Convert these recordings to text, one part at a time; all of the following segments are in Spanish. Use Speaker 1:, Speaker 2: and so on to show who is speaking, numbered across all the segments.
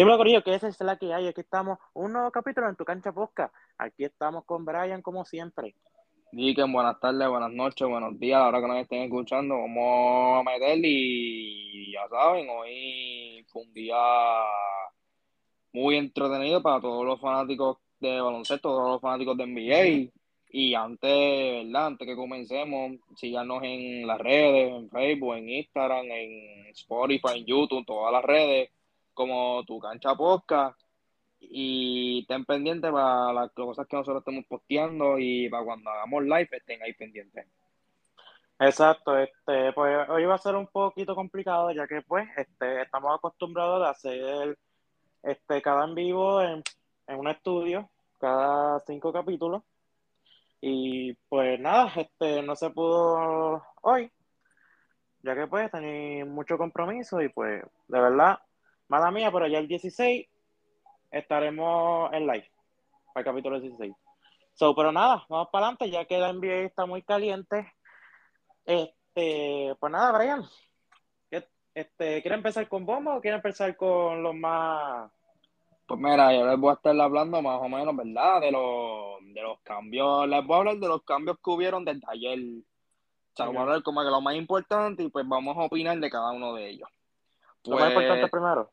Speaker 1: Dímelo, Corillo, que esa es la que hay. Aquí estamos, un nuevo capítulo en tu cancha posca. Aquí estamos con Brian, como siempre.
Speaker 2: Diken, buenas tardes, buenas noches, buenos días. Ahora que nos estén escuchando, vamos a meterle y ya saben, hoy fue un día muy entretenido para todos los fanáticos de baloncesto, todos los fanáticos de NBA. Y antes, ¿verdad? Antes que comencemos, síganos en las redes, en Facebook, en Instagram, en Spotify, en YouTube, todas las redes como tu cancha posca y estén pendientes para las cosas que nosotros estemos posteando y para cuando hagamos live estén ahí pendientes.
Speaker 1: Exacto, este, pues hoy va a ser un poquito complicado ya que pues este, estamos acostumbrados a hacer este, cada en vivo en, en un estudio, cada cinco capítulos. Y pues nada, este, no se pudo hoy, ya que pues tenía mucho compromiso y pues de verdad Mala mía, pero ya el 16 estaremos en live para el capítulo 16. So, pero nada, vamos para adelante, ya que la NBA está muy caliente. Este, pues nada, Brian. Este, ¿Quiere empezar con bomba o quiere empezar con los más
Speaker 2: pues mira, yo les voy a estar hablando más o menos, ¿verdad? De los, de los cambios. Les voy a hablar de los cambios que hubieron desde ayer. O sea, vamos a hablar como que lo más importante y pues vamos a opinar de cada uno de ellos.
Speaker 1: lo más importante pues, primero.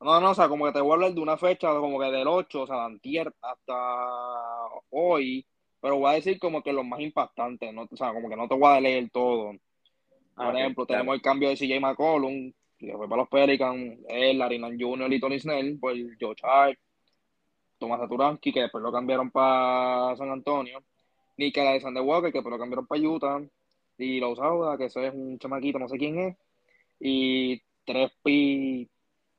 Speaker 2: No, no, o sea, como que te voy a hablar de una fecha como que del 8, o sea, de antier hasta hoy, pero voy a decir como que los más impactantes, ¿no? O sea, como que no te voy a leer todo. Por ah, ejemplo, tenemos el cambio de CJ McCollum, que fue para los Pelicans, él, Larinan Jr. y Tony Snell, por Joe Hart, Tomás Saturanski, que después lo cambiaron para San Antonio, Nick Alexander Walker, que después lo cambiaron para Utah, y los Sauda, que eso es un chamaquito, no sé quién es, y tres pi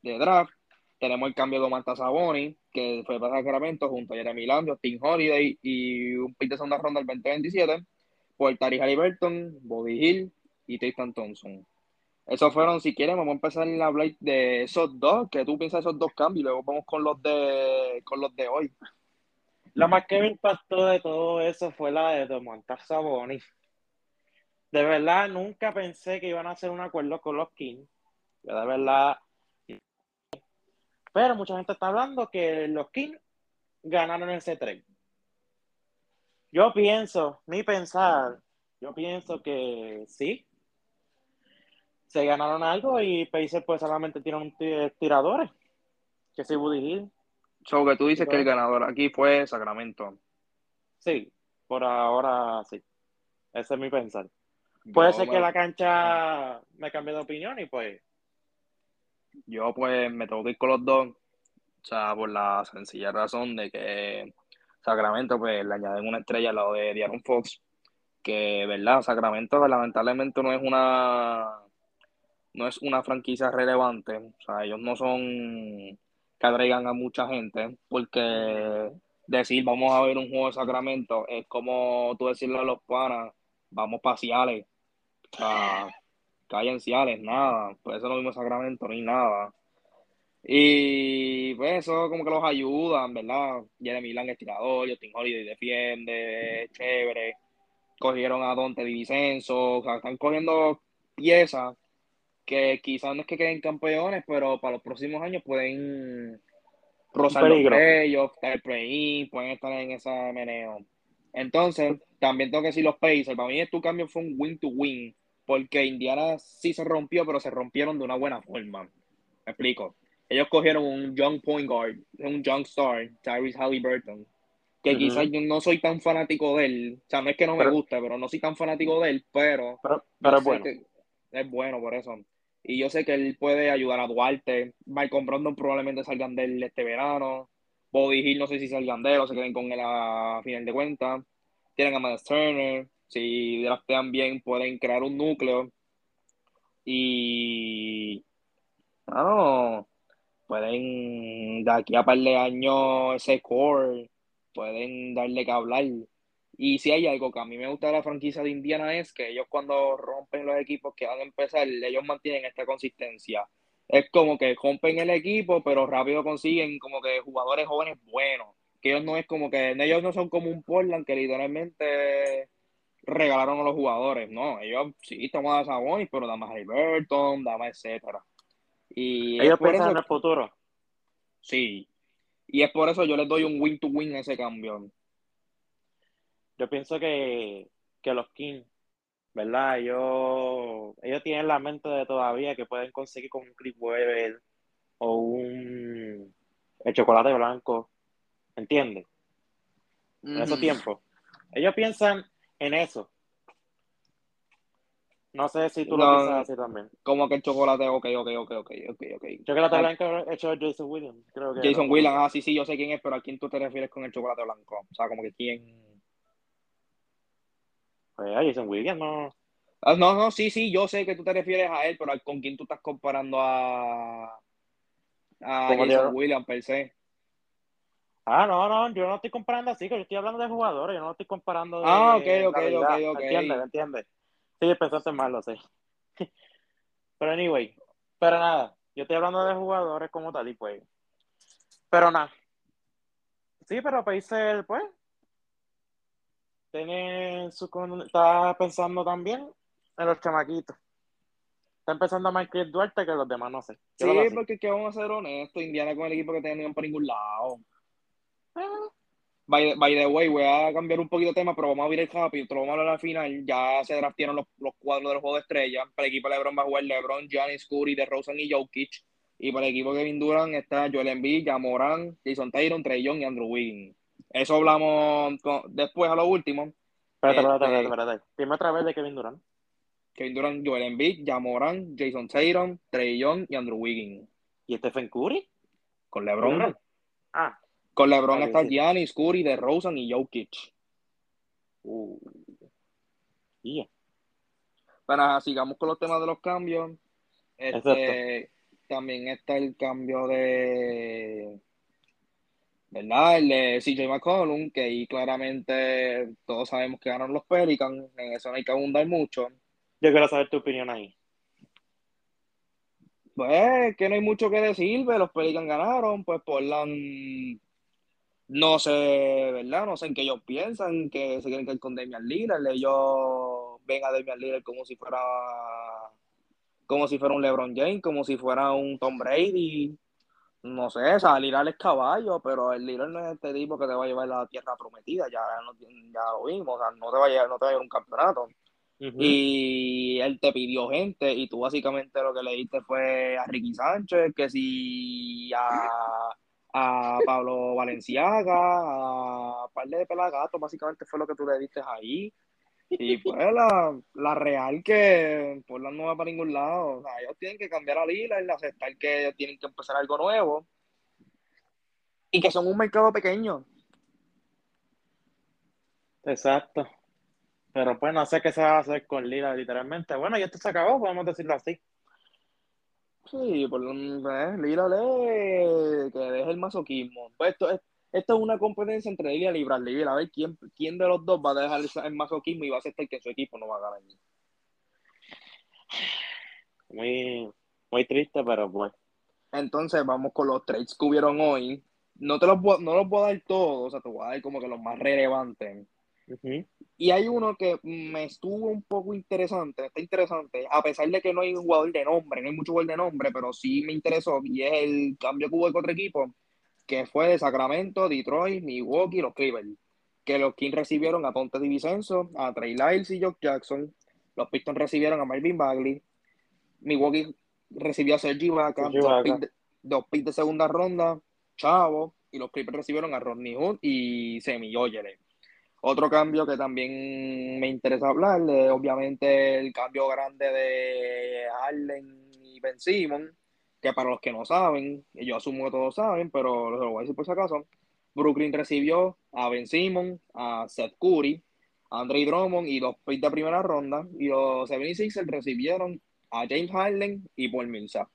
Speaker 2: de draft. Tenemos el cambio de Omar Saboni, que fue para Sacramento junto a Jeremy Lamb, Tim Holiday y un pick de segunda ronda del 2027 por Tari Halliburton, Bobby Hill y Tristan Thompson. Esos fueron, si quieren, vamos a empezar a hablar de esos dos, que tú piensas esos dos cambios, luego vamos con los de con los de hoy.
Speaker 1: Lo más que me impactó de todo eso fue la de Domantas Saboni. De verdad, nunca pensé que iban a hacer un acuerdo con los Kings. de verdad, pero mucha gente está hablando que los Kings ganaron ese trade. Yo pienso, ni pensar, yo pienso que sí. Se ganaron algo y Pacers pues solamente tienen tiradores. Que sí, Buddy Hill.
Speaker 2: So que tú dices que el ganador aquí fue Sacramento.
Speaker 1: Sí, por ahora sí. Ese es mi pensar. Puede ser que la cancha me cambie de opinión y pues
Speaker 2: yo pues me tengo que ir con los dos, o sea, por la sencilla razón de que Sacramento pues le añaden una estrella al lado de Diaron Fox, que verdad, Sacramento lamentablemente no es una no es una franquicia relevante, o sea, ellos no son que atraigan a mucha gente, porque decir vamos a ver un juego de Sacramento es como tú decirle a los panas, vamos paseales, o sea, cayenciales, nada. Por eso no vimos Sacramento ni nada. Y pues eso como que los ayudan, ¿verdad? Jeremy Lang es tirador, Justin Holiday defiende, chévere. Cogieron a Dante Di Vicenzo, o sea, están cogiendo piezas que quizás no es que queden campeones, pero para los próximos años pueden rozar los ellos, el play pueden estar en esa meneo. Entonces, también tengo que decir los Pacers, para mí tu cambio fue un win-to-win porque Indiana sí se rompió, pero se rompieron de una buena forma. Me explico. Ellos cogieron un young point guard, un young star, Tyrese Halliburton, que quizás yo no soy tan fanático de él. O sea, no es que no me guste, pero no soy tan fanático de él, pero...
Speaker 1: Pero, es bueno.
Speaker 2: Es bueno, por eso. Y yo sé que él puede ayudar a Duarte. Michael Brandon probablemente salgan de él este verano. Bobby Hill no sé si salgan de él o se queden con él a final de cuentas. Tienen a Miles Turner si draftean bien, pueden crear un núcleo y no, pueden de aquí a par de años ese core, pueden darle que hablar. Y si hay algo que a mí me gusta de la franquicia de Indiana es que ellos cuando rompen los equipos que van a empezar, ellos mantienen esta consistencia. Es como que rompen el equipo, pero rápido consiguen como que jugadores jóvenes buenos. Que ellos no es como que, ellos no son como un Portland que literalmente regalaron a los jugadores. No, ellos sí, estamos a Sabonis, pero dame a Hilberton, dame etcétera. Y
Speaker 1: Ellos
Speaker 2: por
Speaker 1: piensan
Speaker 2: eso,
Speaker 1: en el futuro.
Speaker 2: sí. Y es por eso yo les doy un win to win a ese cambio.
Speaker 1: Yo pienso que, que los Kings, ¿verdad? Ellos, ellos tienen la mente de todavía que pueden conseguir con un Chris Webber o un el chocolate blanco, ¿entiendes? En esos tiempos. Ellos piensan en eso. No sé si tú lo piensas así también.
Speaker 2: Como que el chocolate, ok, ok, ok, ok, ok, ok.
Speaker 1: Chocolate
Speaker 2: Ah,
Speaker 1: blanco hecho Jason Williams, creo que
Speaker 2: Jason. Williams, ah, sí, sí, yo sé quién es, pero ¿a quién tú te refieres con el chocolate blanco? O sea, como que quién...
Speaker 1: Pues a Jason Williams, no.
Speaker 2: Ah, no, no, sí, sí, yo sé que tú te refieres a él, pero ¿con quién tú estás comparando a, a Jason Williams per se?
Speaker 1: Ah, no, no, yo no estoy comparando así, que yo estoy hablando de jugadores, yo no estoy comparando de,
Speaker 2: Ah, ok, ok, ok, ok.
Speaker 1: ¿entiendes? ¿Entiendes? Sí, pensaste mal, lo sé. Pero anyway, pero nada, yo estoy hablando de jugadores como tal y pues. Pero nada. Sí, pero Pacers, pues, tiene su, está pensando también en los chamaquitos. Está empezando a Michael Duarte que los demás no sé. Yo
Speaker 2: Sí, porque que vamos a ser honestos, Indiana con el equipo que tenían por ningún lado. By, by the way, voy a cambiar un poquito de tema, pero vamos a ver el rápido, te lo vamos a hablar al final. Ya se draftearon los, los cuadros del juego de estrella. Para el equipo de LeBron va a jugar LeBron, Giannis, Curry, DeRozan y Jokic. Y para el equipo de Kevin Durant está Joel Embiid, Jamoran, Jason Taylor, Trey Young y Andrew Wiggins. Eso hablamos con- después a lo último.
Speaker 1: Espérate, espérate,
Speaker 2: Este-
Speaker 1: espérate, espérate. Dime otra vez de Kevin Durant.
Speaker 2: Kevin Durant, Joel Embiid, Jamoran, Jason Taylor, Trey Young y Andrew Wiggins.
Speaker 1: ¿Y Stephen Curry?
Speaker 2: Con LeBron.
Speaker 1: LeBron. Ah,
Speaker 2: Con LeBron está. Giannis, Curry, DeRozan y Jokic.
Speaker 1: uh. Yeah.
Speaker 2: Bueno, sigamos con los temas de los cambios. Este, también está el cambio de, ¿verdad? El de CJ McCollum, que ahí claramente todos sabemos que ganaron los Pelicans, en eso no hay que abundar mucho.
Speaker 1: Yo quiero saber tu opinión ahí.
Speaker 2: Pues que no hay mucho que decir, pero los Pelicans ganaron, pues Portland, no sé, ¿verdad? No sé en qué ellos piensan, que se quieren quedar con Damian Lillard, ellos ven a Damian Lillard como si fuera, como si fuera un LeBron James, como si fuera un Tom Brady, no sé, o sea, Lillard es caballo, pero el Lillard no es este tipo que te va a llevar a la tierra prometida, ya, no- ya lo vimos, o sea, no te va a llevar, no te va a llevar un campeonato. Y él te pidió gente y tú básicamente lo que le diste fue a Ricky Sánchez, que si a, a Pablo Valenciaga, a par de pelagatos, básicamente fue lo que tú le diste ahí. Y pues la, la real que Portland no va para ningún lado. O sea, ellos tienen que cambiar a Lila y aceptar que ellos tienen que empezar algo nuevo. Y que son un mercado pequeño.
Speaker 1: Exacto. Pero pues no sé qué se va a hacer con Lila literalmente. Bueno, y esto se acabó, podemos decirlo así.
Speaker 2: Sí, por eh, Lila le que deje el masoquismo. Pues esto es, esto es una competencia entre Lila y Bradley Beal. A ver quién, quién de los dos va a dejar el, masoquismo y va a aceptar que su equipo no va a ganar.
Speaker 1: Muy, muy triste, pero pues.
Speaker 2: Entonces vamos con los trades que hubieron hoy. No te los no los voy a dar todos, o sea, te voy a dar como que los más relevantes.
Speaker 1: Ujú.
Speaker 2: Y hay uno que me estuvo un poco interesante, está interesante, a pesar de que no hay un jugador de nombre, no hay mucho jugador de nombre, pero sí me interesó, y es el cambio que hubo con otro equipo, que fue de Sacramento, Detroit, Milwaukee y los Clippers, que los Kings recibieron a Ponte DiVincenzo, a Trey Lyles y Jock Jackson, los Pistons recibieron a Marvin Bagley, Milwaukee recibió a Sergi
Speaker 1: Serge
Speaker 2: dos picks de, de segunda ronda, Chavo, y los Clippers recibieron a Rodney Hood y Semi Ojeley. Otro cambio que también me interesa hablar obviamente el cambio grande de Harden y Ben Simon, que para los que no saben, yo asumo que todos saben, pero lo voy a decir por si acaso, Brooklyn recibió a Ben Simon, a Seth Curry, a Andre Drummond y dos picks de primera ronda, y los 76ers recibieron a James Harden y Paul Millsap.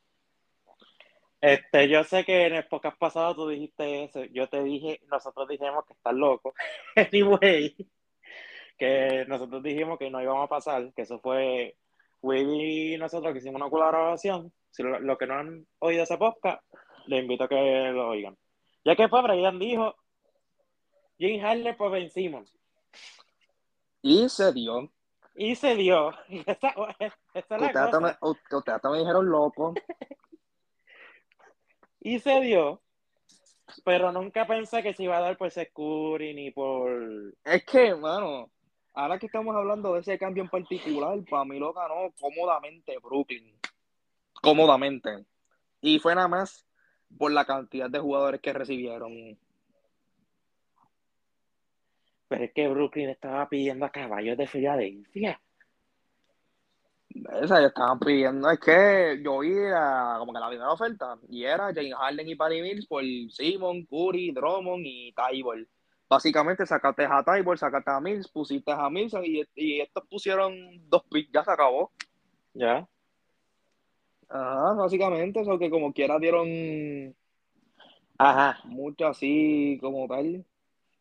Speaker 1: Este, yo sé que en el podcast pasado tú dijiste eso. Yo te dije, nosotros dijimos que estás loco. Anyway, que nosotros dijimos que no íbamos a pasar, que eso fue Will y nosotros que hicimos una colaboración. Si lo, lo que no han oído ese podcast, les invito a que lo oigan. Ya que pues Brian dijo, James Harden por Ben Simmons.
Speaker 2: Y se dio.
Speaker 1: Y se dio. Esa, es la
Speaker 2: me, hasta me dijeron loco.
Speaker 1: Y se dio, pero nunca pensé que se iba a dar por Securi ni por...
Speaker 2: Es que, mano, ahora que estamos hablando de ese cambio en particular, para mí lo ganó cómodamente Brooklyn. Cómodamente. Y fue nada más por la cantidad de jugadores que recibieron.
Speaker 1: Pero es que Brooklyn estaba pidiendo a caballos de Filadelfia.
Speaker 2: Esa ya estaban pidiendo, es que yo vi como que la primera oferta y era James Harden y Patty Mills por Simon, Curry, Drummond y Tybor. Básicamente sacaste a Tybor, sacaste a Mills, pusiste a Mills y, y estos pusieron dos picks, ya se acabó.
Speaker 1: Ya.
Speaker 2: Ajá, básicamente, eso que como quiera dieron
Speaker 1: Ajá.
Speaker 2: mucho así como tal.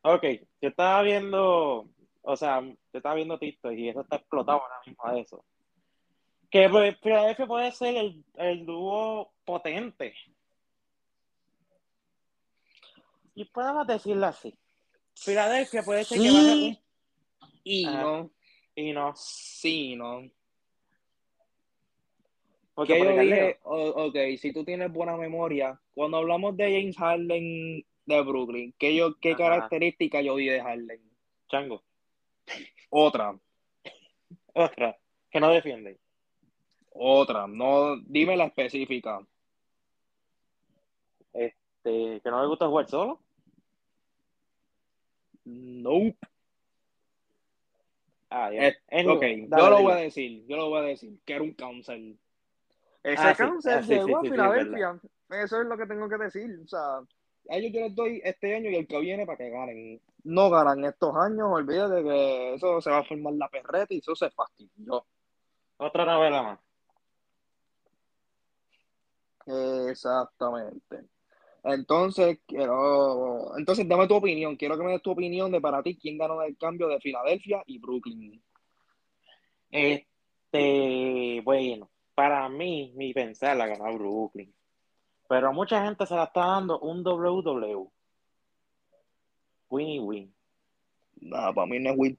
Speaker 1: Ok, yo estaba viendo, o sea, yo estaba viendo TikTok y eso está explotado ahora mismo de eso. Que Philadelphia puede ser el, el dúo potente. Y podemos decirlo así. Philadelphia puede ser que vaya
Speaker 2: Y no,
Speaker 1: y no.
Speaker 2: sí, no.
Speaker 1: Porque
Speaker 2: Que
Speaker 1: por
Speaker 2: yo dije, ok, si tú tienes buena memoria, cuando hablamos de James Harden de Brooklyn, ¿qué, yo, qué
Speaker 1: Ajá.
Speaker 2: característica yo di de Harden?
Speaker 1: Chango.
Speaker 2: Otra,
Speaker 1: Otra. Que no defiende.
Speaker 2: Otra, no, dime la específica.
Speaker 1: Este, que no le gusta jugar solo.
Speaker 2: Nope.
Speaker 1: Ah, ya.
Speaker 2: Eh, ok,
Speaker 1: dale,
Speaker 2: yo lo voy a decir, yo lo voy a decir, que era un cáncer. Ese
Speaker 1: Ah, sí, ah, sí,
Speaker 2: llegó
Speaker 1: sí,
Speaker 2: a
Speaker 1: sí, sí,
Speaker 2: Filadelfia. Eso es lo que tengo que decir. O sea, a ellos yo les doy este año y el que viene para que ganen. No ganan estos años, olvídate que eso se va a formar la perreta y eso se fastidió.
Speaker 1: Otra novela más.
Speaker 2: Exactamente. Entonces, quiero. Entonces, dame tu opinión. Quiero que me des tu opinión de para ti quién ganó el cambio de Filadelfia y Brooklyn.
Speaker 1: Este, bueno, para mí, mi pensar la ganó Brooklyn. Pero a mucha gente se la está dando un WW. Win y win.
Speaker 2: Nada, para mí no es win.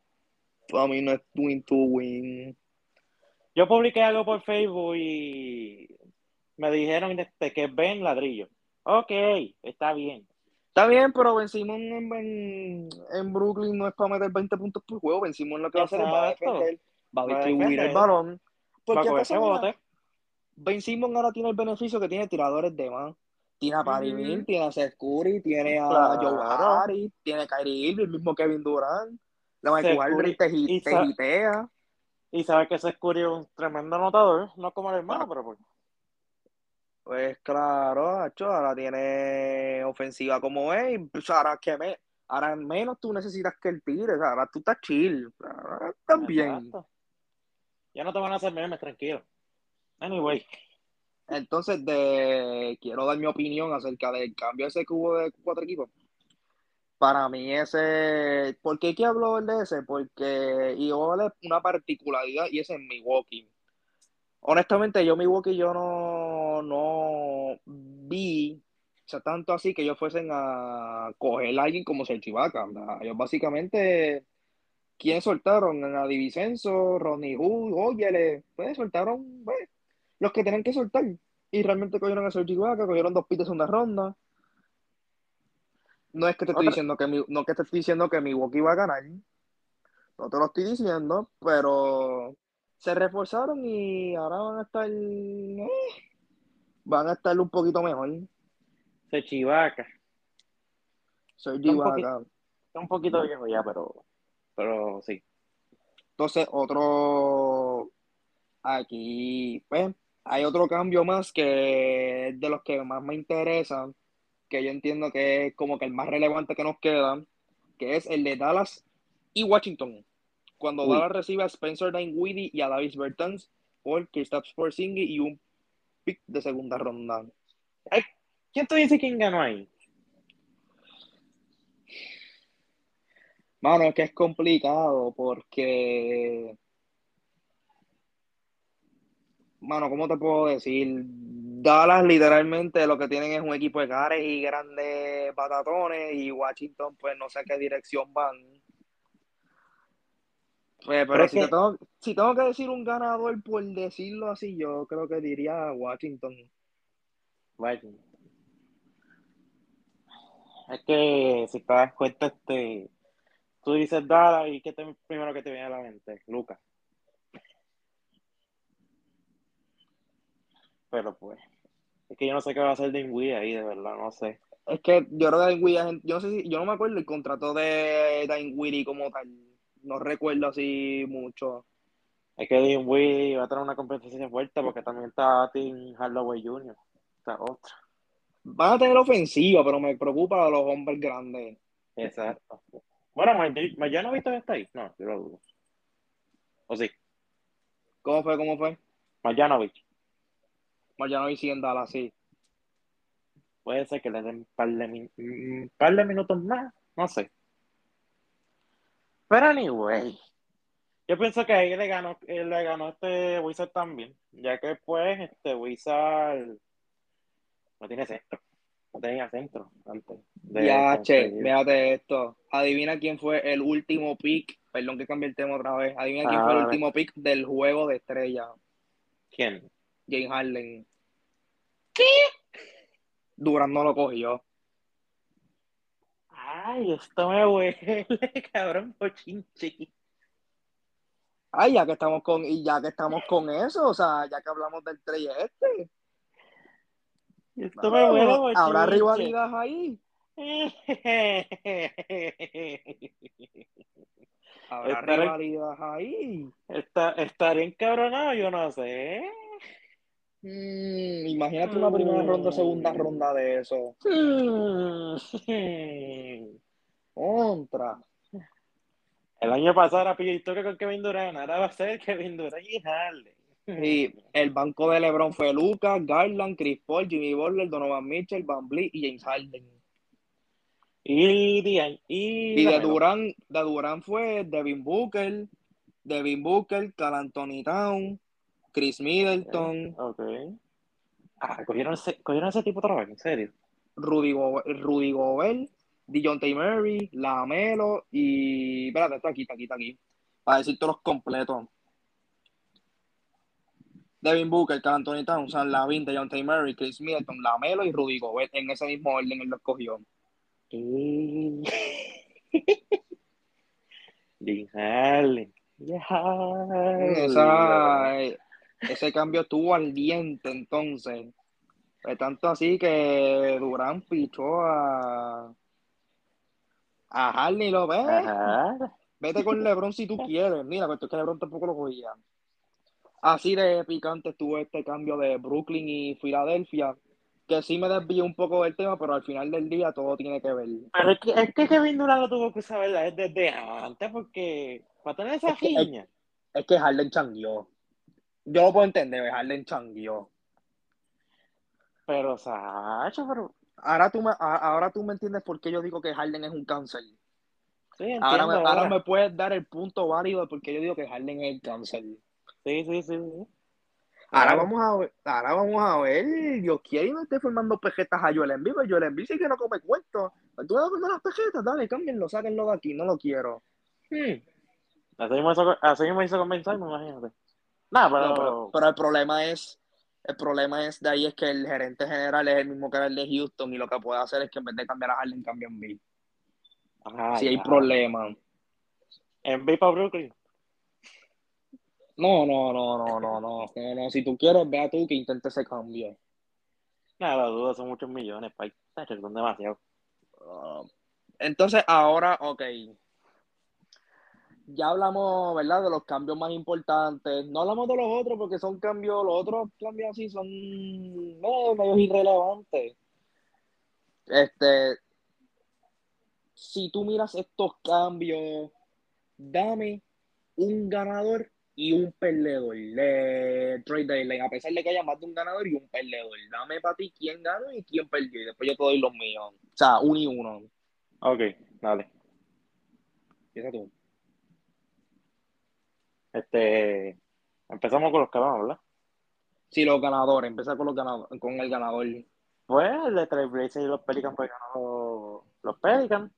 Speaker 2: Para mí no es win to win.
Speaker 1: Yo publiqué algo por Facebook y me dijeron este, que ven ladrillo. Ok, está bien.
Speaker 2: Está bien, pero Ben Simon en, en, en Brooklyn no es para meter 20 puntos por juego. Ben Simon lo que va a hacer es va a defender, va a distribuir el balón. Porque
Speaker 1: bote.
Speaker 2: Ben Simon ahora tiene el beneficio que tiene tiradores de más. Tiene a
Speaker 1: Ujú.
Speaker 2: Mills, tiene a Seth Curry, tiene a
Speaker 1: Claro.
Speaker 2: Joe Harris, tiene a Kyrie Irving, el mismo Kevin Durant. La Michael
Speaker 1: Seth
Speaker 2: Aldridge te,
Speaker 1: y
Speaker 2: te.
Speaker 1: Y sabes que ese Curry es un tremendo anotador, no como el hermano, pero pues.
Speaker 2: Pues claro, Hacho, ahora tiene ofensiva como es. y, pues, ahora que me, ahora menos tú necesitas que él tire. ahora tú estás chill. Ahora.
Speaker 1: Exacto. Ya no te van a hacer memes, tranquilo. Anyway,
Speaker 2: Entonces, de, quiero dar mi opinión acerca del cambio ese que hubo de cuatro equipos. Para mí ese, ¿por qué que hablo de ese? Porque igual es una particularidad y es en Milwaukee. Honestamente, yo Milwaukee yo no, no vi, o sea, tanto así que ellos fuesen a coger a alguien como. ¿verdad? Ellos básicamente, ¿quién soltaron? A Divisenso, Ronnie Hood, Oyele, pues soltaron, pues, los que tenían que soltar. Y realmente cogieron a Serge Ibaka, cogieron dos pites en una ronda. No es que te estoy
Speaker 1: Otra-
Speaker 2: diciendo que mi- no que te estoy diciendo que Milwaukee va a ganar. No te lo estoy diciendo, pero se reforzaron y ahora van a estar eh, van a estar un poquito mejor.
Speaker 1: se chivaca.
Speaker 2: Ibaka.
Speaker 1: Está un poquito viejo ya, pero, pero sí.
Speaker 2: Entonces, otro aquí, pues, hay otro cambio más que es de los que más me interesan, que yo entiendo que es como que el más relevante que nos queda, que es el de Dallas y Washington. Cuando
Speaker 1: Uy.
Speaker 2: Dallas recibe a Spencer Dinwiddie y a Davis Bertans por Kristaps Porzingis y un pick de segunda ronda.
Speaker 1: ¿Quién tú dices quién ganó ahí?
Speaker 2: Mano, es que es complicado porque, mano, ¿cómo te puedo decir? Dallas literalmente lo que tienen es un equipo de cares y grandes batatones y Washington pues no sé a qué dirección van. Pues, pero
Speaker 1: Pero
Speaker 2: si,
Speaker 1: que-
Speaker 2: te tengo, si tengo que decir un ganador por decirlo así, yo creo que diría Washington.
Speaker 1: Vaya. Es que si te das cuenta, este, tú dices Dallas y ¿qué te, primero que te viene a la mente? Lucas. Pero pues, es que yo no sé qué va a hacer Dinwiddie ahí, de verdad, no sé.
Speaker 2: Es que yo creo que Dinwiddie, yo no sé si, yo no me acuerdo el contrato de Dinwiddie como tal. No recuerdo así mucho.
Speaker 1: Es que Dinwiddie va a tener una competencia fuerte porque también está Tim Hardaway Jr. Está otra.
Speaker 2: Van a tener ofensiva, pero me preocupa a los hombres grandes.
Speaker 1: Exacto. Bueno, Marjanovic todavía está ahí. No, yo lo dudo. ¿O sí?
Speaker 2: ¿Cómo fue? ¿Cómo fue?
Speaker 1: Marjanovic.
Speaker 2: Marjanovic sigue en Dallas, sí.
Speaker 1: Puede ser que le den un par de, un par de minutos más. No sé. Pero anyway. Yo pienso que ahí le ganó, le ganó este Wizard también. Ya que pues este Wizard no tiene centro. No tenía centro antes.
Speaker 2: ya, che, véate esto. Adivina quién fue el último pick. Perdón que cambié el tema otra vez. Adivina quién fue el último pick del juego de estrella.
Speaker 1: ¿Quién?
Speaker 2: James Harden.
Speaker 1: ¿Qué?
Speaker 2: Durán no lo cogió.
Speaker 1: Ay, esto me huele, cabrón, pochinche.
Speaker 2: Ay, ya que estamos con, y ya que estamos con eso, o sea, ya que hablamos del trade este.
Speaker 1: Esto me huele,
Speaker 2: ¿Habrá rivalidad ahí? ¿Habrá rivalidad ahí?
Speaker 1: Está, estaría encabronado, yo no sé.
Speaker 2: Mm, imagínate una primera ronda, segunda ronda de eso. Contra.
Speaker 1: El año pasado era Toque con Kevin Durant, ahora va a ser Kevin Durant y Harley.
Speaker 2: Sí, el banco de LeBron fue Lucas, Garland, Chris Paul, Jimmy Butler, Donovan Mitchell, Van Vliet y James Harden.
Speaker 1: Y, y,
Speaker 2: y de Durant, de Durant fue Devin Booker, Devin Booker, Cal Anthony Town, Chris Middleton.
Speaker 1: Ok. Ah, cogieron ese, cogieron ese tipo de trabajo, en serio.
Speaker 2: Rudy, Go Rudy Gobert, T. Murray, Lamelo y. Espérate, está aquí, está aquí, está aquí. Para decirte los completos. Devin Booker, Carl Anthony Towns, San Lavin, T. Murray, Chris Middleton, Lamelo y Rudy Gobert. En ese mismo orden él lo escogió. Esa, ese cambio estuvo al diente entonces. Es tanto así que Durán pichó a. A Harley lo ves. Vete con LeBron si tú quieres. Mira, pero es que LeBron tampoco lo cogía. Así de picante estuvo este cambio de Brooklyn y Filadelfia. Que sí me desvió un poco del tema, pero al final del día todo tiene que ver.
Speaker 1: Pero es que, es que Kevin Durant lo tuvo que saber desde antes, porque para tener esa es
Speaker 2: es, que Harden changueó. Yo lo puedo entender, Harden changueó.
Speaker 1: Pero, Sacha, pero...
Speaker 2: Ahora tú, me, ahora tú me entiendes por qué yo digo que Harden es un cáncer.
Speaker 1: Sí, entiendo,
Speaker 2: ahora, me, ahora me puedes dar el punto válido de por qué yo digo que Harden es el cáncer.
Speaker 1: Sí, sí, sí.
Speaker 2: Ahora vamos a ver, ahora vamos a ver, Dios quiere y no esté formando pejetas a Joel Embiid, pero Joel Embiid sí que no come cuentos. Tú vas a las pejetas, dale, cámbienlo, sáquenlo de aquí, no lo quiero.
Speaker 1: Hmm. Así mismo hizo, así mismo hizo imagínate. Nah, pero...
Speaker 2: pero... el problema es, el problema es de ahí es que el gerente general es el mismo que el de Houston y lo que puede hacer es que en vez de cambiar a Harden, cambia a Embiid. Si hay problema.
Speaker 1: Embiid para Brooklyn.
Speaker 2: No, no, no, no, no, no, no, Si tú quieres, vea tú que intente ese cambio.
Speaker 1: Nada, la duda son muchos millones, Pai. Son demasiado.
Speaker 2: Ah, entonces, ahora, ok. Ya hablamos, ¿verdad? De los cambios más importantes. No hablamos de los otros porque son cambios, los otros cambios así son no, medio irrelevantes. Este, si tú miras estos cambios, dame un ganador y un perdedor de Trade Deadline, a pesar de que haya más de un ganador y un perdedor. Dame para ti quién ganó y quién perdió, y después yo te doy los míos. O sea, uno y uno.
Speaker 1: Ok, dale.
Speaker 2: Empieza tú.
Speaker 1: Este, empezamos con los ganadores, ¿verdad?
Speaker 2: Sí, los ganadores, empezar con los ganadores, con el ganador.
Speaker 1: Pues el de Trailblazer y los Pelicans, pues ganó los Pelicans.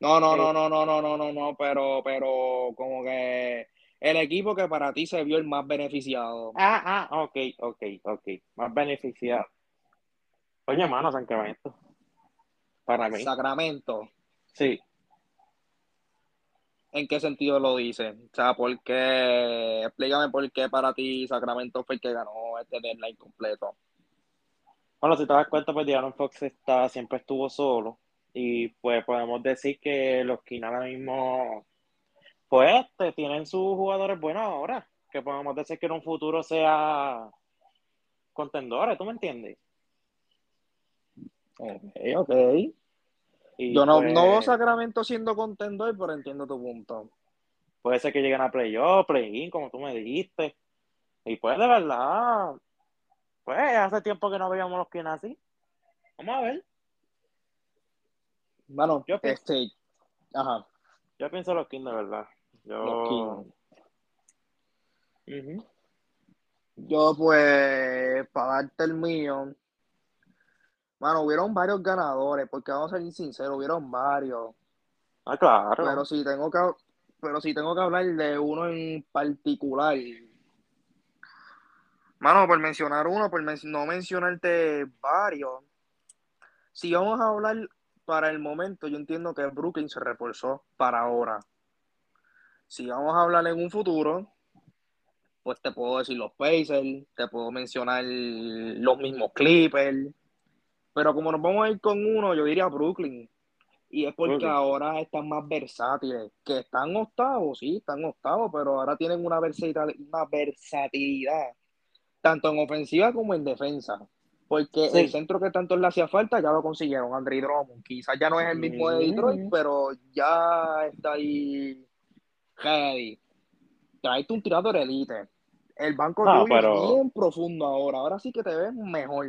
Speaker 2: No, no, no, no, no, no, no, no, no, pero, pero como que el equipo que para ti se vio el más beneficiado.
Speaker 1: Ah, ah, ok, ok, ok. Más beneficiado. Oye, mano, San Clemente. para mí.
Speaker 2: Sacramento.
Speaker 1: Sí.
Speaker 2: ¿En qué sentido lo dice? O sea, ¿por qué? Explícame por qué para ti Sacramento fue el que ganó este deadline completo.
Speaker 1: Bueno, si te das cuenta, pues Diana Fox está, siempre estuvo solo. Y pues podemos decir que los Kings ahora mismo, pues, este, tienen sus jugadores buenos ahora. Que podemos decir que en un futuro sea contendores, ¿tú me entiendes?
Speaker 2: Ok, ok. Yo no, pues, no veo Sacramento siendo contendor, pero entiendo tu punto.
Speaker 1: Puede ser que lleguen a playoff, play-in, como tú me dijiste. Y pues de verdad, pues hace tiempo que no veíamos los Kings así. Vamos a ver.
Speaker 2: Bueno, yo pienso, este, ajá.
Speaker 1: Yo pienso los Kings de verdad. Yo...
Speaker 2: Yo pues, para darte el mío, bueno, hubieron varios ganadores, porque vamos a ser sinceros, hubieron varios.
Speaker 1: Ah, claro.
Speaker 2: Pero si tengo que, pero si tengo que hablar de uno en particular. Mano, por mencionar uno, por no mencionarte varios. Si vamos a hablar para el momento, yo entiendo que Brooklyn se reforzó para ahora. Si vamos a hablar en un futuro, pues te puedo decir los Pacers, te puedo mencionar los mismos Clippers pero como nos vamos a ir con uno, yo diría Brooklyn. Y es porque ahora están más versátiles. Que están octavos, sí, están octavos, pero ahora tienen una versatilidad, una versatilidad tanto en ofensiva como en defensa. Porque el centro que tanto le hacía falta ya lo consiguieron, Andre Drummond. Quizás ya no es el mismo de Detroit, pero ya está ahí heavy. Traiste un tirador elite. El banco ah, es bien profundo ahora. Ahora sí que te ves mejor.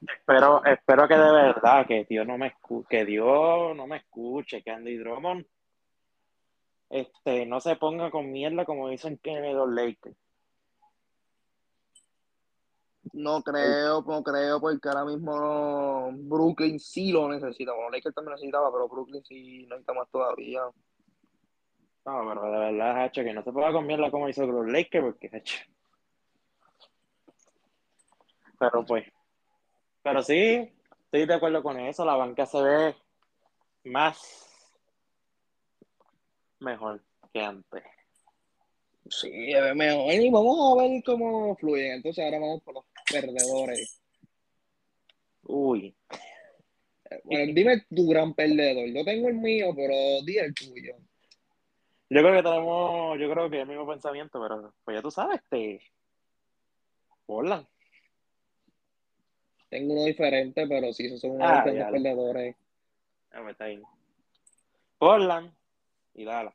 Speaker 1: Espero, espero que de verdad que Dios no me escuche, que Dios no me escuche, que Andy Drummond este, no se ponga con mierda como dicen que los Lakers.
Speaker 2: No creo, no creo, porque ahora mismo Brooklyn sí lo necesita. Bueno, Lakers también necesitaba, pero Brooklyn sí no necesita más todavía.
Speaker 1: No, pero de verdad, hecho que no se ponga con mierda como hizo los Lakers, porque hecho. Pero pues, pero sí, estoy de acuerdo con eso. La banca se ve más mejor que antes.
Speaker 2: Sí, ve mejor. Y vamos a ver cómo fluye. Entonces ahora vamos por los perdedores.
Speaker 1: Uy.
Speaker 2: Bueno, dime tu gran perdedor. Yo tengo el mío, pero di el tuyo.
Speaker 1: Yo creo que tenemos, yo creo que es el mismo pensamiento, pero pues ya tú sabes, este. Portland.
Speaker 2: Tengo uno diferente, pero sí, esos son unos ah, perdedores.
Speaker 1: Ah, pues está ahí. Portland y Dallas.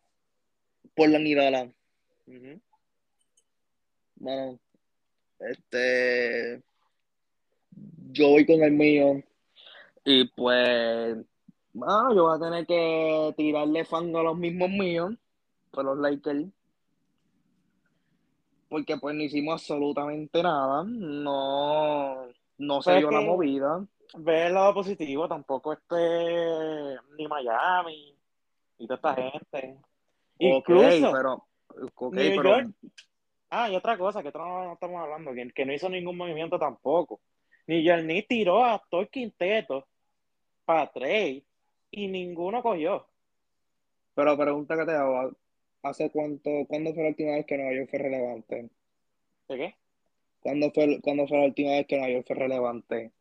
Speaker 2: Portland y Dallas. Bueno, este. Yo voy con el mío. Y pues. Bueno, yo voy a tener que tirarle fango a los mismos míos. Por los Lakers porque pues no hicimos absolutamente nada. No, no se dio la movida.
Speaker 1: Ve el lado positivo, tampoco este ni Miami y toda esta gente. Incluso.
Speaker 2: pero, okay, pero...
Speaker 1: Ah, y otra cosa que no, estamos hablando, que, no hizo ningún movimiento tampoco. Ni Yerni tiró a todo el quinteto para trade y ninguno cogió.
Speaker 2: Pero pregunta que te hago, ¿hace cuánto, cuándo fue la última vez que Nueva York fue relevante?
Speaker 1: ¿De qué?
Speaker 2: ¿Cuándo fue, ¿Cuándo fue la última vez que Nueva York fue relevante?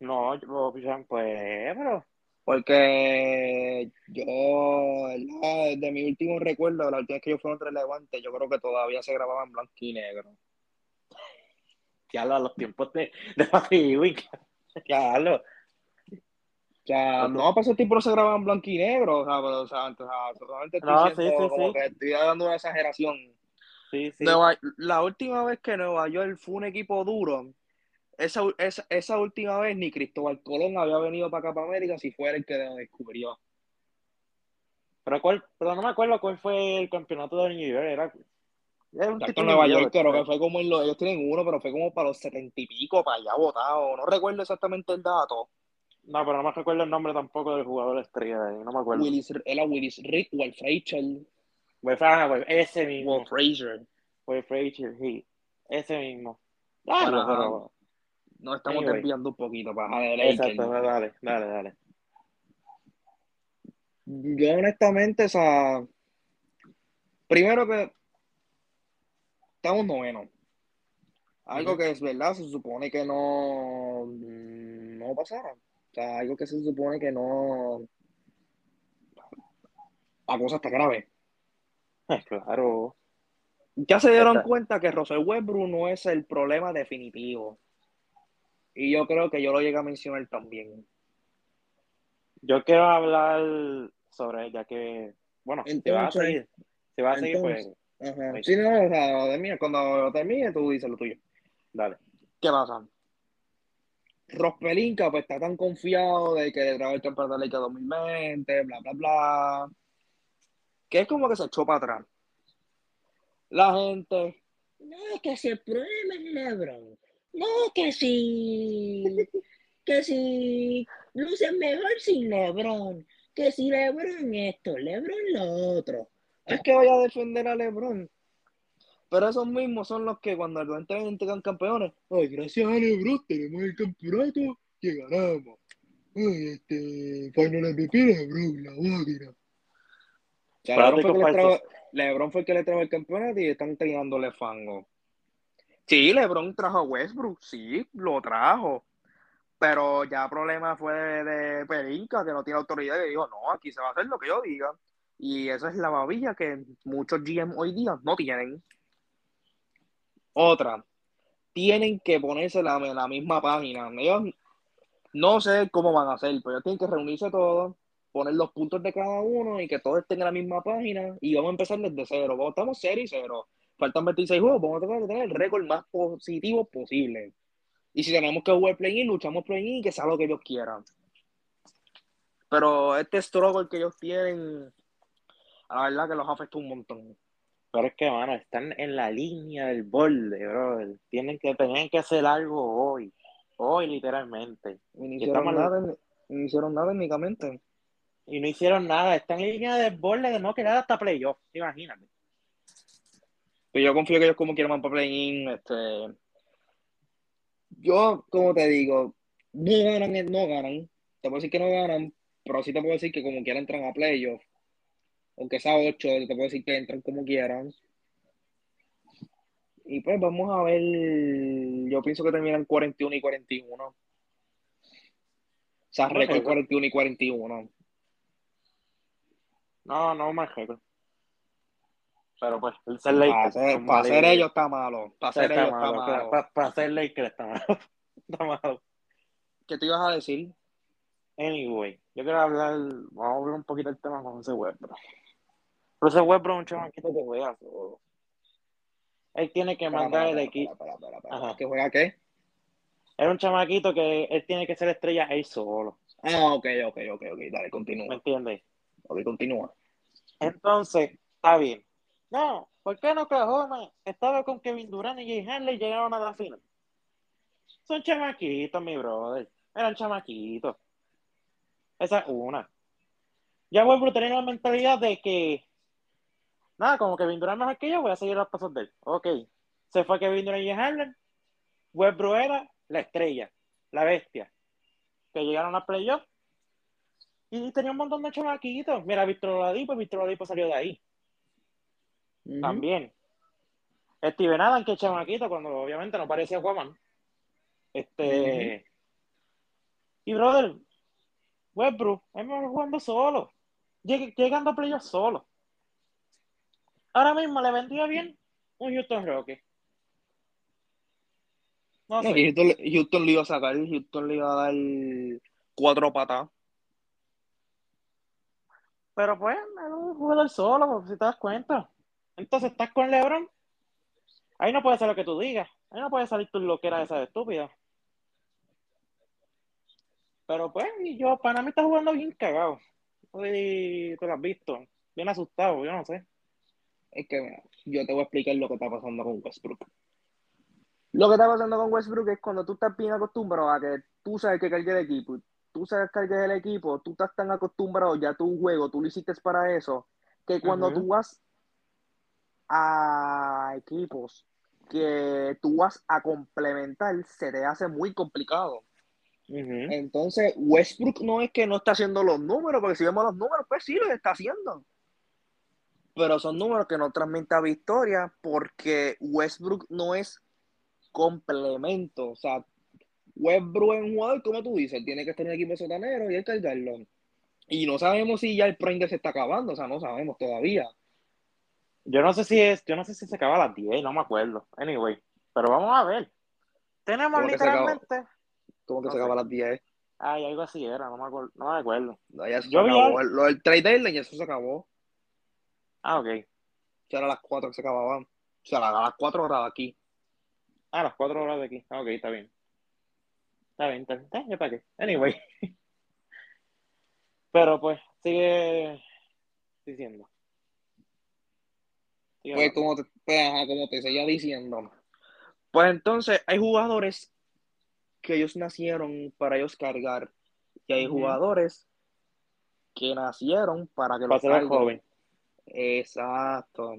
Speaker 1: No, yo, pues, pero...
Speaker 2: Porque yo, de mi último recuerdo, la última vez que yo fui relevante, yo creo que todavía se grababa en blanco y negro.
Speaker 1: Ya a los tiempos de, de Papi
Speaker 2: Ya lo. O sea, no, para ese tiempo no se grababa en blanco y negro, o sea, pero, o sea, solamente estoy
Speaker 1: no, sí, sí,
Speaker 2: como que estoy dando una exageración.
Speaker 1: Sí, sí.
Speaker 2: la última vez que Nueva York fue un equipo duro, esa, esa, esa, última vez ni Cristóbal Colón había venido para acá para América si fuera el que lo descubrió.
Speaker 1: Pero, cuál, pero no me acuerdo cuál fue el campeonato de New York. Era,
Speaker 2: era un Nueva York, pero que fue como ellos tienen uno, pero fue como para los setenta y pico, para allá votado. No recuerdo exactamente el dato.
Speaker 1: No, pero no me recuerdo el nombre tampoco del jugador estrella, no me acuerdo.
Speaker 2: Willis, era Willis Rick,
Speaker 1: Ese mismo.
Speaker 2: Will Frazier.
Speaker 1: Will Frazier, sí. Ese mismo.
Speaker 2: Bueno, pero nos estamos desviando un poquito para
Speaker 1: Exacto, dale, dale, dale.
Speaker 2: yo honestamente, o sea, primero que estamos novenos. Algo que es verdad, se supone que no, no pasara. O sea, algo que se supone que no. La cosa está grave.
Speaker 1: Claro.
Speaker 2: Ya se dieron cuenta que Russell Westbrook no es el problema definitivo. Y yo creo que yo lo llegué a mencionar también.
Speaker 1: Yo quiero hablar sobre ella que, bueno, si va a seguir, si va a seguir, pues.
Speaker 2: Ajá. Sí, no, o sea, cuando termine, tú dices lo tuyo. Dale. ¿Qué pasa? Rospelinka pues está tan confiado de que le trae el campeonato de la 2020, bla, bla, bla, que es como que se echó para atrás. La gente, no, que se problema es LeBron. No, que si, que si luce mejor sin LeBron, que si LeBron esto, LeBron lo otro. Es que voy a defender a LeBron. Pero esos mismos son los que cuando entran entregan campeones, ay, gracias a Lebron tenemos el campeonato que ganamos. Ay, este, Final MVP Lebron, la máquina. Lebron, fue el que le trajo el campeonato y están tirándole fango. Sí, Lebron trajo a Westbrook, sí, lo trajo. Pero ya el problema fue de, de Perinca, que no tiene autoridad, y dijo, no, aquí se va a hacer lo que yo diga. Y esa es la babilla que muchos GM hoy día no tienen. Otra, tienen que ponerse la, la misma página. Ellos no sé cómo van a hacer, pero ellos tienen que reunirse todos, poner los puntos de cada uno y que todos estén en la misma página y vamos a empezar desde cero. Vamos, estamos cero y cero. Faltan 26 juegos, vamos a tratar de tener el récord más positivo posible. Y si tenemos que jugar play-in, luchamos play-in y que sea lo que ellos quieran. Pero este struggle que ellos tienen, la verdad que los afecta un montón.
Speaker 1: Pero es que, mano, están en la línea del borde, bro. Tienen que, tener que hacer algo hoy. Hoy, literalmente.
Speaker 2: Y no hicieron, nada, no hicieron nada únicamente.
Speaker 1: Y no hicieron nada. Están en línea del borde de no quedar hasta playoff. Imagínate.
Speaker 2: Pues yo confío que ellos como quieran para play-in. Este... Yo, como te digo, no ganan, no ganan. Te puedo decir que no ganan, pero sí te puedo decir que como quieran entran a playoff aunque sea 8, te puedo decir que entran como quieran. Y pues vamos a ver, yo pienso que terminan 41 y 41. O sea, récord 41 y 41.
Speaker 1: No, no récord. Pero pues,
Speaker 2: el ser para, hacer, ellos está malo. Para hacer ellos está
Speaker 1: malo. Para, hacer Lakers está malo. está malo.
Speaker 2: ¿Qué te ibas a decir?
Speaker 1: Anyway, yo quiero hablar, vamos a hablar un poquito del tema con ese web, bro. Pero ese Westbrook es un chamaquito que juega solo. Él tiene que mandar el equipo.
Speaker 2: ¿Que juega qué?
Speaker 1: Es un chamaquito que él tiene que ser estrella él solo.
Speaker 2: Ah, ok, ok, ok, ok. Dale, continúa.
Speaker 1: ¿Me entiendes?
Speaker 2: Ok, continúa.
Speaker 1: Entonces, está bien. No, ¿por qué no Oklahoma estaba con Kevin Durant y Jay Hanley y llegaron a la final? Son chamaquitos, mi brother. Eran chamaquitos. Esa es una. Ya vuelvo a la mentalidad de que nada, como que Durant mejor que yo, voy a seguir los pasos de él. Ok. Se fue Kevin Durant y Harden. Westbrook era la estrella, la bestia. Que llegaron a playoff. Y tenía un montón de chamaquitos. Mira, Víctor Oladipo, Víctor Oladipo salió de ahí. También. Steven Adam, que chamaquito, cuando obviamente no parecía Guaman. Este. Y brother, Westbrook, es mejor jugando solo. llegando a playoff solo. Ahora mismo le vendría bien un Houston Rocky.
Speaker 2: No, sé. Houston, Houston, le iba a sacar, Houston le iba a dar cuatro patas.
Speaker 1: Pero pues, es un jugador solo, pues, si te das cuenta. Entonces estás con LeBron. Ahí no puede ser lo que tú digas. Ahí no puede salir tu loquera esa de estúpida. Pero pues, yo, para mí está jugando bien cagado. Y tú lo has visto. Bien asustado, yo no sé
Speaker 2: es que yo te voy a explicar lo que está pasando con Westbrook. Lo que está pasando con Westbrook es cuando tú estás bien acostumbrado a que tú sabes que cargue el equipo, tú sabes cargar el equipo, tú estás tan acostumbrado ya a tu juego, tú lo hiciste para eso, que cuando tú vas a equipos que tú vas a complementar, se te hace muy complicado. Entonces, Westbrook no es que no está haciendo los números, porque si vemos los números, pues sí los está haciendo. Pero son números que no transmiten victoria porque Westbrook no es complemento. O sea, Westbrook es un jugador, como tú dices, tiene que estar en el equipo sotanero y hay que cargarlo. Y no sabemos si ya el prime se está acabando, o sea, no sabemos todavía.
Speaker 1: Yo no sé si es, yo no sé si se acaba a las 10, no me acuerdo. Anyway, pero vamos a ver. Tenemos literalmente.
Speaker 2: ¿Cómo que se acaba a las 10?
Speaker 1: Ay, algo así era, no me acuerdo. No me acuerdo.
Speaker 2: yo vi Lo del trade deadline, eso se acabó.
Speaker 1: Ah, ok.
Speaker 2: Ya era a las 4 que se acababan. O sea, a las 4 horas de aquí.
Speaker 1: Ah, a las 4 horas de aquí. Ah, ok, está bien. Está bien, está bien. ¿Ya para qué? Anyway. Pero pues, sigue diciendo.
Speaker 2: pues como te, pues, como te seguía diciendo. Pues entonces hay jugadores que ellos nacieron para ellos cargar. Y hay jugadores que nacieron para que
Speaker 1: los carguen. joven.
Speaker 2: Exacto.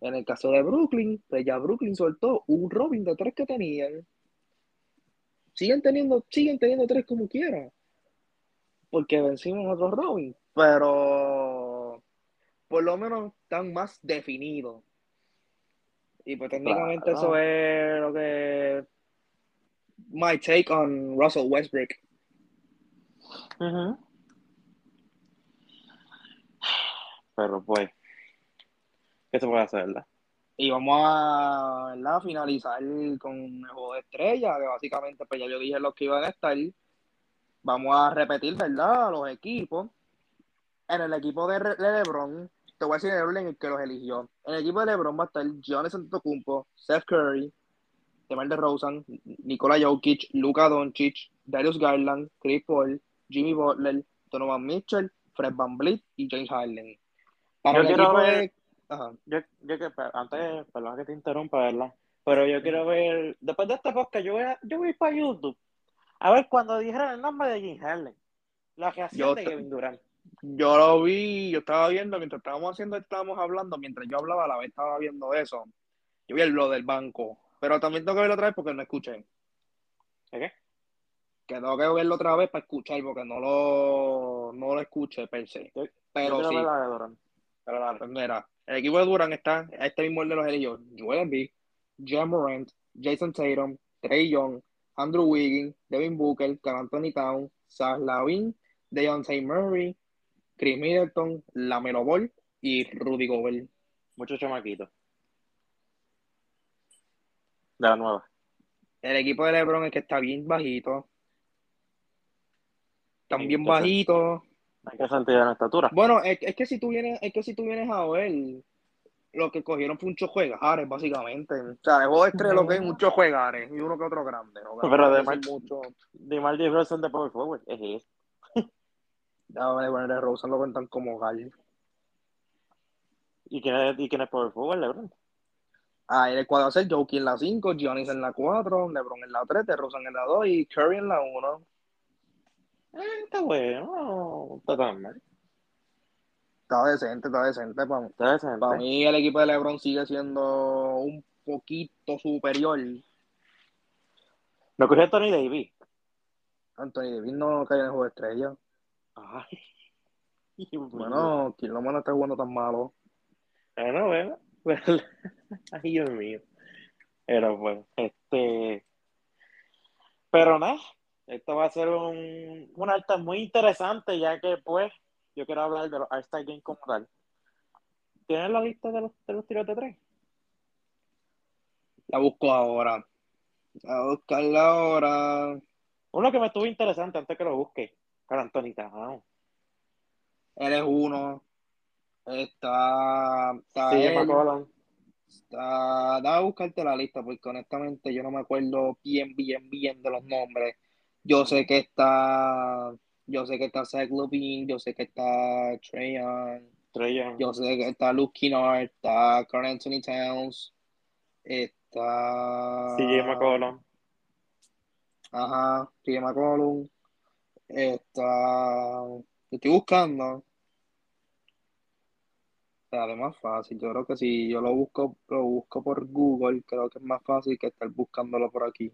Speaker 2: En el caso de Brooklyn, pues ya Brooklyn soltó un Robin de tres que tenían. Siguen teniendo, siguen teniendo tres como quieran. Porque vencimos otros Robin. Pero por lo menos están más definidos. Y pues técnicamente eso es lo que my take on Russell Westbrook.
Speaker 1: Pero pues, ¿qué se puede hacer, verdad?
Speaker 2: Y vamos a ¿verdad? finalizar con el juego de estrella, que básicamente pues ya yo dije lo que iban a estar. Vamos a repetir, ¿verdad? Los equipos. En el equipo de, LeBron, te voy a decir el orden en el que los eligió. En el equipo de LeBron va a estar Giannis Antetokounmpo, Seth Curry, DeMar DeRozan, Nikola Jokic, Luka Doncic, Darius Garland, Chris Paul, Jimmy Butler, Donovan Mitchell, Fred Van Vliet y James Harden.
Speaker 1: yo quiero ver, yo, yo que, antes, perdón que te interrumpa, ¿verdad? Pero yo quiero ver, después de esta podcast, yo voy, a, yo voy para YouTube a ver cuando dijeron el nombre de James Harden, la reacción de Kevin Durant.
Speaker 2: Yo lo vi, yo estaba viendo, mientras estábamos haciendo, estábamos hablando, mientras yo hablaba, a la vez estaba viendo eso. Yo vi el lo del banco pero también tengo que verlo otra vez porque no escuché.
Speaker 1: ¿Qué?
Speaker 2: Que tengo que verlo otra vez para escuchar porque no lo, no lo escuché per se. Pero sí. Pero la, mira, el equipo de Duran está, este mismo el de los elegidos, Joel Embiid, John Morant, Jason Tatum, Trey Young, Andrew Wiggins, Devin Booker, Carl Anthony Town, Zach Lavin, Deontay Murray, Chris Middleton, Lamelo Ball y Rudy Gobert.
Speaker 1: Muchos chamaquitos de la nueva.
Speaker 2: El equipo de LeBron es que está bien bajito. Están bien bajitos.
Speaker 1: Hay que sentir la estatura.
Speaker 2: Bueno, es, que si tú vienes, es que si tú vienes a ver, lo que cogieron fue un juegares, básicamente. O sea, el juego de lo que es muchos juegares y uno que otro grande.
Speaker 1: Pero además, mucho... de mal de Rosen de Power Forward, es eso.
Speaker 2: Ya, vale, bueno, de Rosen lo cuentan como gallo.
Speaker 1: ¿Y quién es, y quién es Power Forward, LeBron?
Speaker 2: Ah, en el cuadro ser Jokic en la 5, Giannis en la 4, LeBron en la 3, DeRozan en la 2 y Curry en la 1.
Speaker 1: Eh, está bueno, está tan mal.
Speaker 2: Está decente, está decente. Para, está decente. para mí el equipo de LeBron sigue siendo un poquito superior.
Speaker 1: ¿Lo cogió Anthony Davis?
Speaker 2: Anthony Davis no cae en el juego de estrella. Ay. Bueno, ¿quién no está jugando tan malo?
Speaker 1: Bueno, bueno. Ay, Dios mío. Pero bueno, este. Pero nada, esto va a ser un, un alta muy interesante, ya que pues yo quiero hablar de los All-Star Games como tal. ¿Tienes la lista de los, de los tiros de tres?
Speaker 2: La busco ahora. A buscarla ahora.
Speaker 1: Uno que me estuvo interesante antes que lo busque. Para Antonita.
Speaker 2: Eres uno. Está. Está.
Speaker 1: Sí,
Speaker 2: está da a buscarte la lista, porque honestamente yo no me acuerdo bien, bien, bien de los nombres. Yo sé que está. Yo sé que está Zach Levine, yo sé que está Trajan. Yo sé que está Luke Kennard, está Carl Anthony Towns, está.
Speaker 1: CJ McCollum.
Speaker 2: Ajá, CJ McCollum. Está. Estoy buscando sea, más fácil. Yo creo que si yo lo busco, lo busco por Google, creo que es más fácil que estar buscándolo por aquí.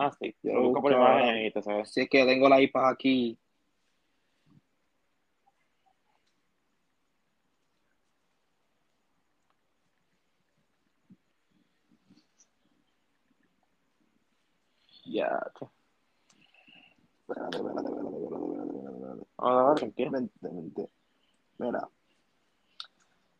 Speaker 1: Ah, sí.
Speaker 2: Yo
Speaker 1: Lo busco por imagen y te sabes.
Speaker 2: Si es que tengo la iPad aquí.
Speaker 1: Ya.
Speaker 2: Espérate, espérate, espérate, espérate, espérate, espérate.
Speaker 1: Ah, tranquilo.
Speaker 2: Vente, vente. Mira.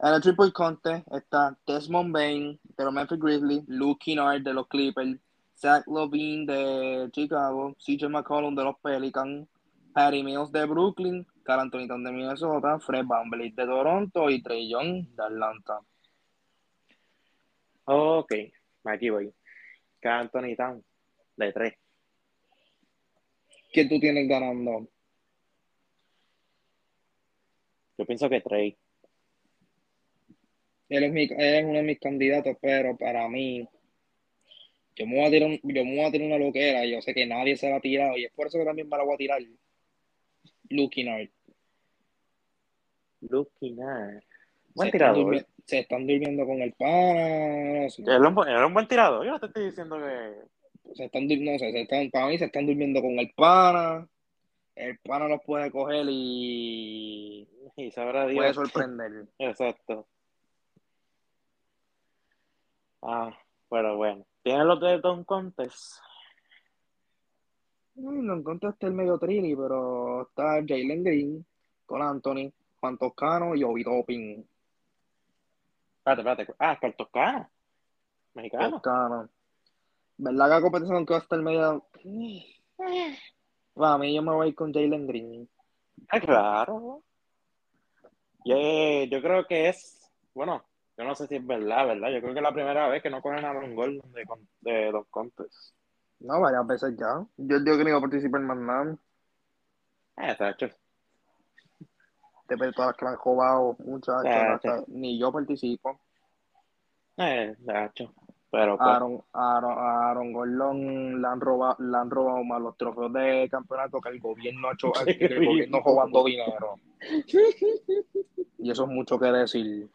Speaker 2: En el triple contest está Desmond Bain de los Memphis Grizzlies, Luke Kennard de los Clippers, Zach Levine de Chicago, CJ McCollum de los Pelicans, Patty Mills de Brooklyn, Carl Anthony Towns de Minnesota, Fred VanVleet de Toronto y Trey Young de Atlanta.
Speaker 1: Ok, aquí voy. Cada Anthony Town, de tres.
Speaker 2: ¿Quién tú tienes ganando?
Speaker 1: Yo pienso que Trey.
Speaker 2: Él es, mi, él es uno de mis candidatos, pero para mí, yo me voy a tirar, un- yo me voy a tirar una loquera y yo sé que nadie se la ha tirado y es por eso que también me la voy a tirar. Kennard.
Speaker 1: Luke Kennard.
Speaker 2: Se
Speaker 1: Buen
Speaker 2: están,
Speaker 1: tirador.
Speaker 2: se están durmiendo con el pana, no sé.
Speaker 1: Es un es un buen tirador. Yo no te estoy diciendo que.
Speaker 2: se están, no sé, se están, para mí se están durmiendo con el pana. El pana los puede coger y
Speaker 1: Y sabrá Dios.
Speaker 2: puede sorprender.
Speaker 1: Exacto. Ah, pero bueno. Tienen los de Don Contest.
Speaker 2: Mm, No encontraste el medio trilly, pero está Jalen Green con Anthony, Juan Toscano y Obi Toppin.
Speaker 1: Espérate, espérate. Ah, es Toscana. Mexicano.
Speaker 2: Toscano. ¿Verdad que la competición que va a estar medio... Va, a mí yo me voy a ir con Jalen Green.
Speaker 1: Ah, claro. Yo, yo creo que es. Bueno, yo no sé si es verdad, ¿verdad? Yo creo que es la primera vez que no cogen a Aaron Gordon de, de Don Contest.
Speaker 2: No, varias veces ya. Yo digo que no iba a participar en más nada.
Speaker 1: Eh, está hecho.
Speaker 2: De todas las que me han jugado, hasta- Ni yo participo.
Speaker 1: Eh, está hecho. Pero pues,
Speaker 2: Aaron, Aaron, Aaron Gordon le han robado, le han robado más los trofeos de campeonato que el gobierno ha hecho, el gobierno robando dinero. Y eso es mucho que decir.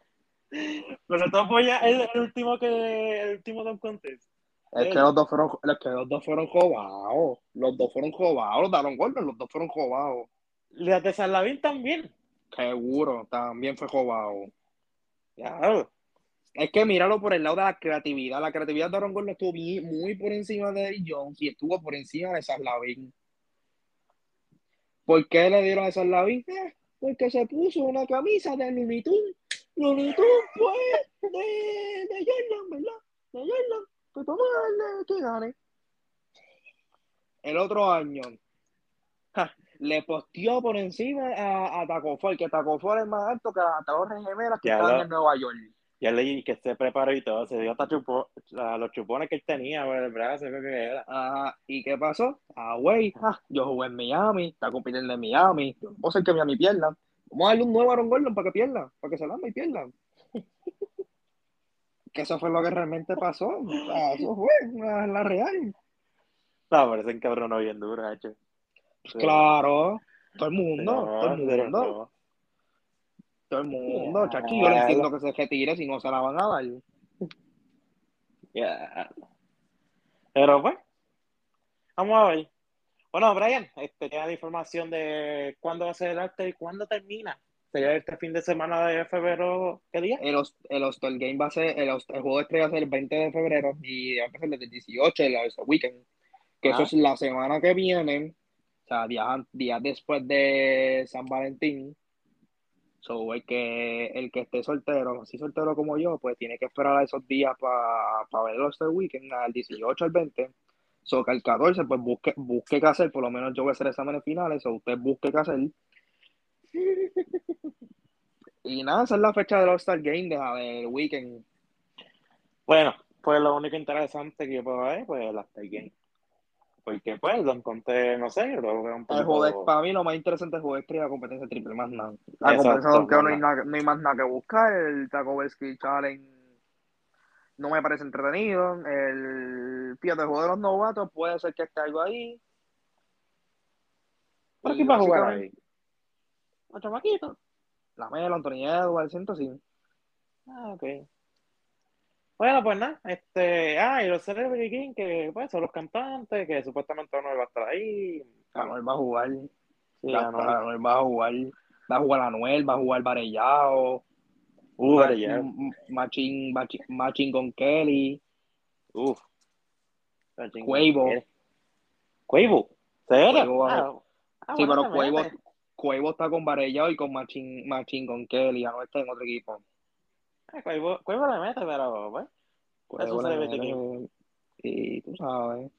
Speaker 1: Pero tú apoyas el, el último que el último Don Contest.
Speaker 2: Es que los dos fueron, es que los dos fueron robados. Los dos fueron robados. Los de Aaron Gordon, los dos fueron robados.
Speaker 1: Las de San Lavín también.
Speaker 2: Seguro, también fue robado.
Speaker 1: Claro.
Speaker 2: Es que míralo por el lado de la creatividad. La creatividad de Aaron Gordon estuvo bien- muy por encima de Eddie Jones y estuvo por encima de Sarlavin. ¿Por qué le dieron a Sarlavin? Eh, porque se puso una camisa de Looney Tunes. Tunes, pues, de, de Jordan, ¿verdad? De Jordan. Pues vamos a darle que gane. El otro año, ja, le posteó por encima a, a Taco Fall, que Taco Fall es más alto que las Torres Gemelas que
Speaker 1: Ya
Speaker 2: estaban
Speaker 1: lo-
Speaker 2: en Nueva York.
Speaker 1: Ya leí que se preparó y todo. Se dio hasta chupo, a los chupones que él tenía por el brazo. Creo que era.
Speaker 2: Ajá, ¿y qué pasó? Ah, güey, ah, yo jugué en Miami, está compitiendo en Miami, yo no puedo hacer que Miami pierda. Vamos a darle un nuevo Aaron Gordon para que pierda, para que se lamba y pierda. que eso fue lo que realmente pasó. O sea, eso fue la, la real.
Speaker 1: No, pero ese encabronó bien duro, hecho.
Speaker 2: Claro, todo el mundo, todo el mundo,
Speaker 1: no.
Speaker 2: todo el mundo, chachi, yo no entiendo que se retire si no se la van a dar.
Speaker 1: Ya. Pero pues, vamos a ver. Bueno, Brian, este, tiene la información de cuándo va a ser el arte y cuándo termina. Sería este fin de semana de febrero, ¿qué día?
Speaker 2: El, el All-Star Game va a ser, el, el juego de estrella va a ser el 20 de febrero y va a empezar desde el 18, el All-Star Weekend. Que eso
Speaker 1: Ah.
Speaker 2: es la semana que viene, o sea, días, días después de San Valentín. So, el que, el que esté soltero, así soltero como yo, pues tiene que esperar a esos días para ver el All-Star Weekend, al 18 al 20. So, que al 14, pues busque, busque qué hacer, por lo menos yo voy a hacer exámenes finales, o usted busque qué hacer. Y nada, esa es la fecha del All-Star Game, de, del weekend.
Speaker 1: Bueno, pues lo único interesante que yo puedo ver, pues el After Game. Porque pues lo encontré, no sé, lo veo un
Speaker 2: El
Speaker 1: poquito...
Speaker 2: juego de- para mí lo más interesante es el de estrella, competencia triple, más nada. La
Speaker 1: Exacto,
Speaker 2: competencia que no no hay más nada que buscar. El Taco Bell Skill Challenge no me parece entretenido. El fíjate, el juego de los novatos puede ser que esté algo ahí.
Speaker 1: ¿Para
Speaker 2: Y
Speaker 1: qué va a jugar ahí? ¿Un chamaquito?
Speaker 2: La Melo, Anthony Edwards, siento sí.
Speaker 1: Ah, ok. Bueno, pues nada, este, ah, y los Celebrity King, que pues son los cantantes, que supuestamente no va a estar ahí.
Speaker 2: Anuel va a jugar.
Speaker 1: Sí, Anuel.
Speaker 2: Anuel va a jugar. Va a jugar Anuel, va a jugar Varellao.
Speaker 1: Uh,
Speaker 2: Machín, Machín, Machín con Kelly.
Speaker 1: Uf.
Speaker 2: Cuevo.
Speaker 1: Cuevo.
Speaker 2: Cuevo a-
Speaker 1: Ah, ah,
Speaker 2: Sí,
Speaker 1: bueno,
Speaker 2: pero Cuevo. Cuevo está con Varellao y con Machín, Machín con Kelly. Anuel está en otro equipo.
Speaker 1: Ah, Cuevo, Cuevo le mete, pero pues.
Speaker 2: Cuevo
Speaker 1: se le mete
Speaker 2: mete- Y tú sabes.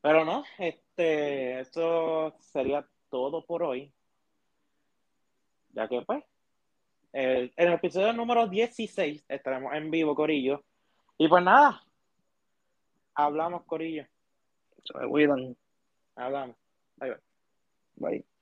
Speaker 1: Pero no, este, eso sería todo por hoy. Ya que pues, el- en el episodio número 16 estaremos en vivo, Corillo. Y pues nada, hablamos, Corillo.
Speaker 2: Se me cuidan.
Speaker 1: Hablamos. Bye, bye.
Speaker 2: Bye.